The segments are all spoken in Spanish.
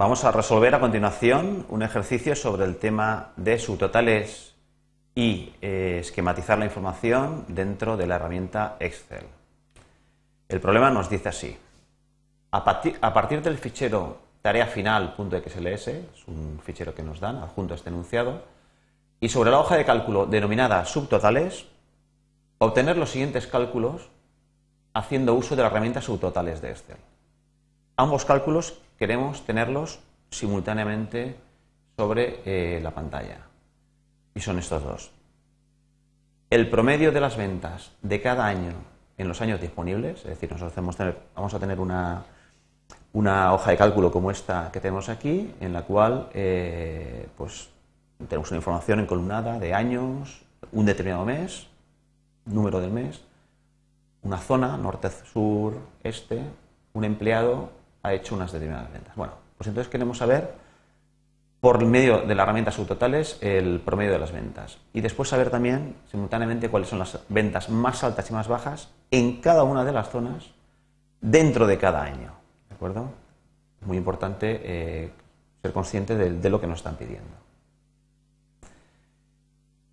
Vamos a resolver a continuación un ejercicio sobre el tema de subtotales y eh, esquematizar la información dentro de la herramienta Excel. El problema nos dice así. A partir, del fichero tarea final.xls, es un fichero que nos dan adjunto a este enunciado, y sobre la hoja de cálculo denominada subtotales, obtener los siguientes cálculos haciendo uso de la herramienta subtotales de Excel. Ambos cálculos queremos tenerlos simultáneamente sobre eh, la pantalla. Y son estos dos. El promedio de las ventas de cada año en los años disponibles, es decir, nosotros vamos a tener una, una, hoja de cálculo como esta que tenemos aquí, en la cual eh, pues, tenemos una información encolumnada de años, un determinado mes, número del mes, una zona, norte, sur, este, un empleado, ha hecho unas determinadas ventas. Bueno, pues entonces queremos saber por medio de la herramienta subtotales el promedio de las ventas y después saber también simultáneamente cuáles son las ventas más altas y más bajas en cada una de las zonas dentro de cada año. ¿De acuerdo? Muy importante eh, ser consciente de, lo que nos están pidiendo.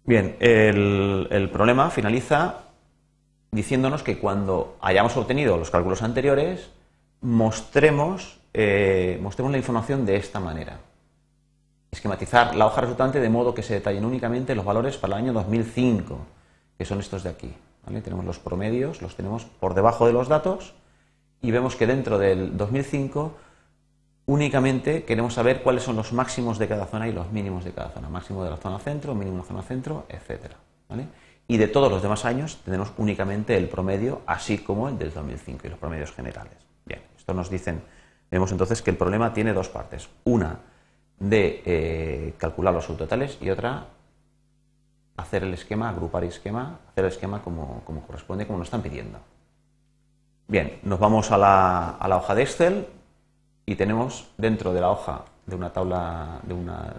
Bien, el problema finaliza diciéndonos que cuando hayamos obtenido los cálculos anteriores, mostremos, eh, mostremos la información de esta manera. Esquematizar la hoja resultante de modo que se detallen únicamente los valores para el año 2005, que son estos de aquí. Tenemos los promedios, los tenemos por debajo de los datos y vemos que dentro del 2005 únicamente queremos saber cuáles son los máximos de cada zona y los mínimos de cada zona. Máximo de la zona centro, mínimo de la zona centro, etc. Y de todos los demás años tenemos únicamente el promedio, así como el del 2005 y los promedios generales. Esto nos dicen, vemos entonces que el problema tiene dos partes. Una de eh, calcular los subtotales y otra hacer el esquema, agrupar el esquema, hacer el esquema como, corresponde, como nos están pidiendo. Bien, nos vamos a la, hoja de Excel y tenemos dentro de la hoja de una tabla de, una,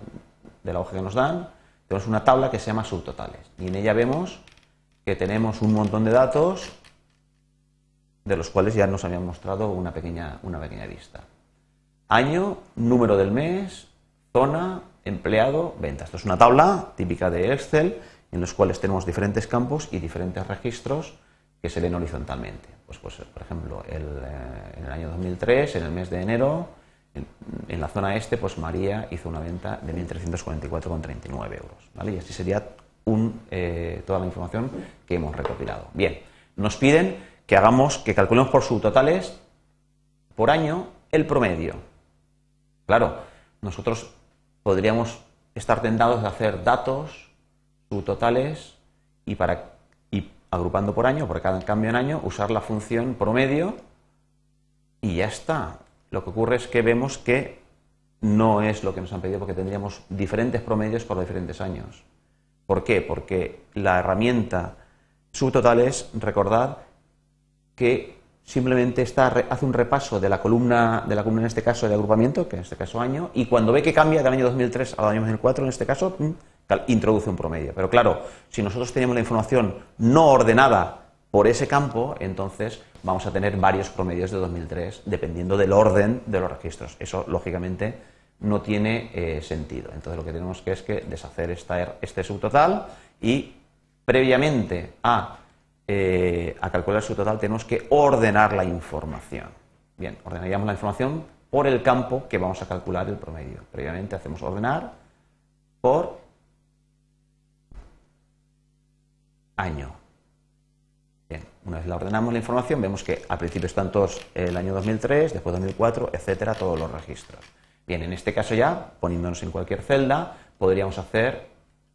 de la hoja que nos dan, tenemos una tabla que se llama subtotales y en ella vemos que tenemos un montón de datos de los cuales ya nos habían mostrado una pequeña, una pequeña vista. Año, número del mes, zona, empleado, venta. Esto es una tabla típica de Excel en los cuales tenemos diferentes campos y diferentes registros que se leen horizontalmente. Pues, pues por ejemplo, el, eh, en el año 2003, en el mes de enero, en, la zona este, pues María hizo una venta de 1.344,39 euros. ¿vale? Y así sería un, eh, toda la información que hemos recopilado. Bien, nos piden que hagamos, que calculemos por subtotales por año el promedio. Claro, nosotros podríamos estar tentados de hacer datos subtotales y para y agrupando por año, por cada cambio en año, usar la función promedio y ya está. Lo que ocurre es que vemos que no es lo que nos han pedido porque tendríamos diferentes promedios por diferentes años. ¿Por qué? Porque la herramienta subtotales, recordad, que simplemente está, hace un repaso de la columna, de la columna en este caso de agrupamiento, que en este caso año, y cuando ve que cambia del año 2003 al año 2004, en este caso, introduce un promedio. Pero claro, si nosotros tenemos la información no ordenada por ese campo, entonces vamos a tener varios promedios de 2003 dependiendo del orden de los registros. Eso, lógicamente, no tiene eh, sentido. Entonces, lo que tenemos que es que deshacer esta, este subtotal y previamente a eh, a calcular su total tenemos que ordenar la información. Bien, ordenaríamos la información por el campo que vamos a calcular el promedio. Previamente hacemos ordenar por año. Bien, una vez la ordenamos la información, vemos que al principio están todos el año 2003, después 2004, etcétera, todos los registros. Bien, en este caso ya, poniéndonos en cualquier celda, podríamos hacer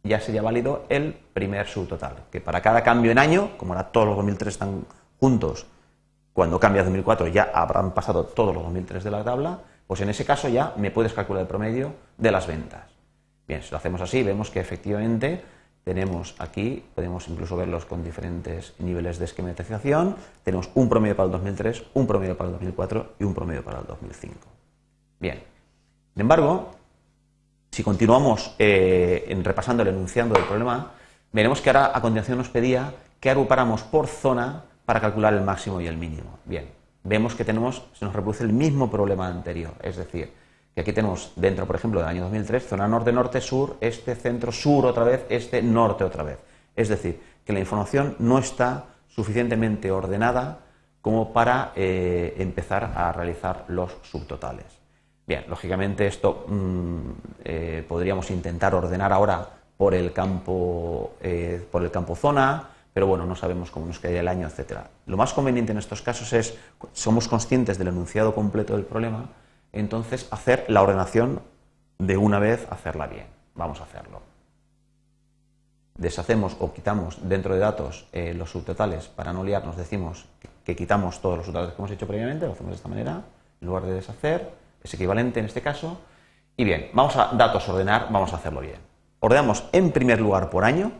ya sería válido el primer subtotal, que para cada cambio en año, como ahora todos los 2003 están juntos, cuando cambia a 2004 ya habrán pasado todos los 2003 de la tabla, pues en ese caso ya me puedes calcular el promedio de las ventas. Bien, si lo hacemos así, vemos que efectivamente tenemos aquí, podemos incluso verlos con diferentes niveles de esquematización, tenemos un promedio para el 2003, un promedio para el 2004 y un promedio para el 2005. Bien, sin embargo, si continuamos eh, repasando el enunciando del problema, veremos que ahora a continuación nos pedía que agrupáramos por zona para calcular el máximo y el mínimo. Bien, vemos que tenemos, se nos reproduce el mismo problema anterior, es decir, que aquí tenemos dentro, por ejemplo, del año 2003, zona norte, norte, sur, este, centro, sur otra vez, este, norte otra vez. Es decir, que la información no está suficientemente ordenada como para eh, empezar a realizar los subtotales. Bien, lógicamente esto mm, eh, podríamos intentar ordenar ahora por el campo, eh, por el campo zona, pero bueno, no sabemos cómo nos quedaría el año, etcétera. Lo más conveniente en estos casos es, somos conscientes del enunciado completo del problema, entonces hacer la ordenación de una vez, hacerla bien. Vamos a hacerlo. Deshacemos o quitamos dentro de datos eh, los subtotales para no liarnos, decimos que, quitamos todos los subtotales que hemos hecho previamente, lo hacemos de esta manera, en lugar de deshacer, es equivalente en este caso. Y bien, vamos a datos ordenar, vamos a hacerlo bien. Ordenamos en primer lugar por año,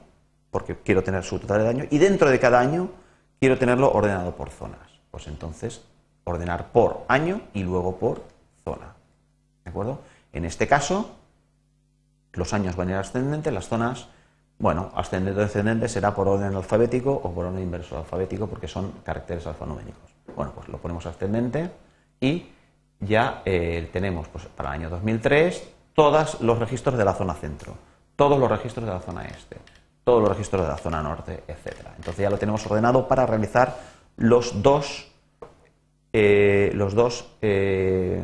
porque quiero tener su total de año, y dentro de cada año quiero tenerlo ordenado por zonas. Pues entonces, ordenar por año y luego por zona. ¿De acuerdo? En este caso, los años van a ir ascendentes, las zonas, bueno, ascendente o descendente será por orden alfabético o por orden inverso alfabético porque son caracteres alfanuméricos. Bueno, pues lo ponemos ascendente y ya eh, tenemos pues, para el año 2003 todos los registros de la zona centro, todos los registros de la zona este, todos los registros de la zona norte, etc. Entonces ya lo tenemos ordenado para realizar los dos eh, los dos eh,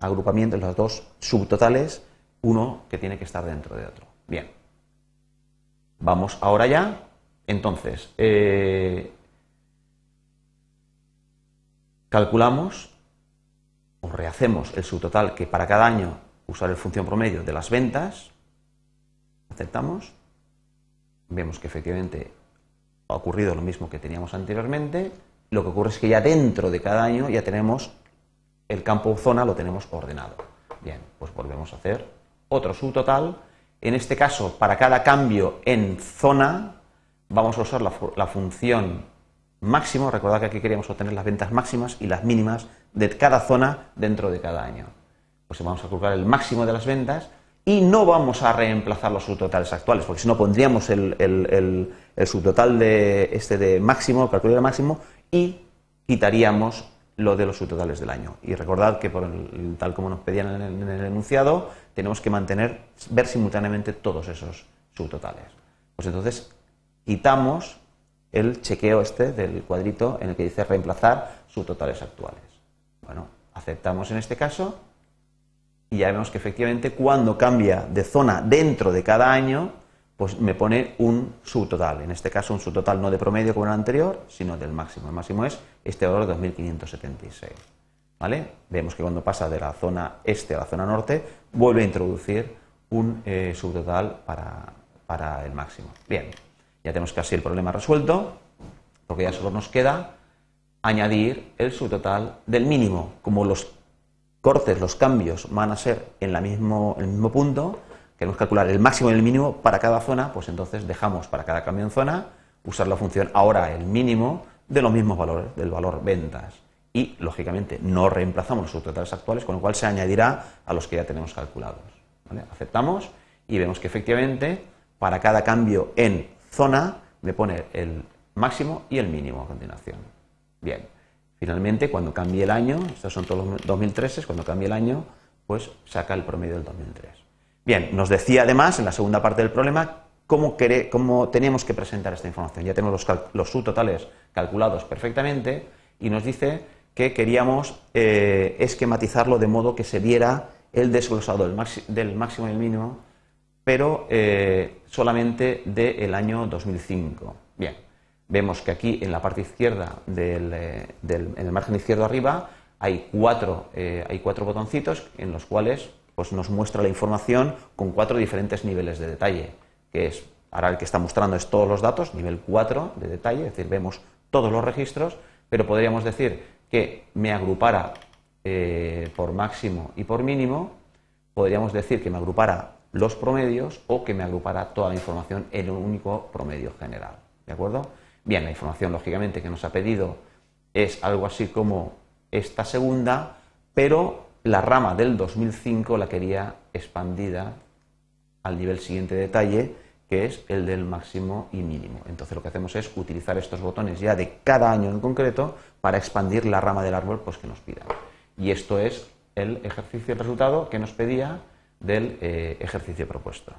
agrupamientos, los dos subtotales, uno que tiene que estar dentro de otro. Bien. Vamos ahora ya. Entonces, calculamos rehacemos el subtotal que para cada año usar el función promedio de las ventas. Aceptamos. Vemos que efectivamente ha ocurrido lo mismo que teníamos anteriormente lo que ocurre es que ya dentro de cada año ya tenemos el campo zona, lo tenemos ordenado. Bien, pues volvemos a hacer otro subtotal. En este caso, para cada cambio en zona, vamos a usar la, función máximo. Recordad que aquí queríamos obtener las ventas máximas y las mínimas de cada zona dentro de cada año. Pues vamos a calcular el máximo de las ventas y no vamos a reemplazar los subtotales actuales, porque si no pondríamos el, subtotal de este de máximo, calcular el máximo, y quitaríamos lo de los subtotales del año. Y recordad que por tal como nos pedían en el, enunciado, tenemos que mantener, ver simultáneamente todos esos subtotales. Pues entonces quitamos el chequeo este del cuadrito en el que dice reemplazar subtotales actuales. Bueno, aceptamos en este caso y ya vemos que efectivamente cuando cambia de zona dentro de cada año, pues me pone un subtotal. En este caso, un subtotal no de promedio como el anterior, sino del máximo. El máximo es este valor de 2576. ¿Vale? Vemos que cuando pasa de la zona este a la zona norte, vuelve a introducir un eh, subtotal para, el máximo. Bien, ya tenemos casi el problema resuelto, porque ya solo nos queda añadir el subtotal del mínimo. Como los cortes, los cambios van a ser en, mismo, el mismo punto, queremos calcular el máximo y el mínimo para cada zona, pues entonces dejamos para cada cambio en zona usar la función ahora el mínimo de los mismos valores, del valor ventas. Y, lógicamente, no reemplazamos los subtotales actuales, con lo cual se añadirá a los que ya tenemos calculados. Aceptamos y vemos que efectivamente para cada cambio en zona me pone el máximo y el mínimo a continuación. Bien, finalmente cuando cambie el año, estos son todos los 2013, cuando cambie el año, pues saca el promedio del 2003. Bien, nos decía además en la segunda parte del problema cómo, teníamos que presentar esta información. Ya tenemos los, subtotales calculados perfectamente y nos dice que queríamos eh, esquematizarlo de modo que se viera el desglosado del, máximo y el mínimo, pero eh, solamente del año 2005. Bien, vemos que aquí en la parte izquierda, eh, en el margen izquierdo arriba, hay cuatro, hay cuatro botoncitos en los cuales pues nos muestra la información con cuatro diferentes niveles de detalle, que es, ahora el que está mostrando es todos los datos, nivel 4 de detalle, es decir, vemos todos los registros, pero podríamos decir que me agrupara eh, por máximo y por mínimo, podríamos decir que me agrupara los promedios o que me agrupara toda la información en un único promedio general. ¿De acuerdo? Bien, la información lógicamente que nos ha pedido es algo así como esta segunda, pero la rama del 2005 la quería expandida al nivel siguiente de detalle, que es el del máximo y mínimo. Entonces lo que hacemos es utilizar estos botones ya de cada año en concreto para expandir la rama del árbol pues, que nos pida. Y esto es el ejercicio, el resultado que nos pedía del eh, ejercicio propuesto.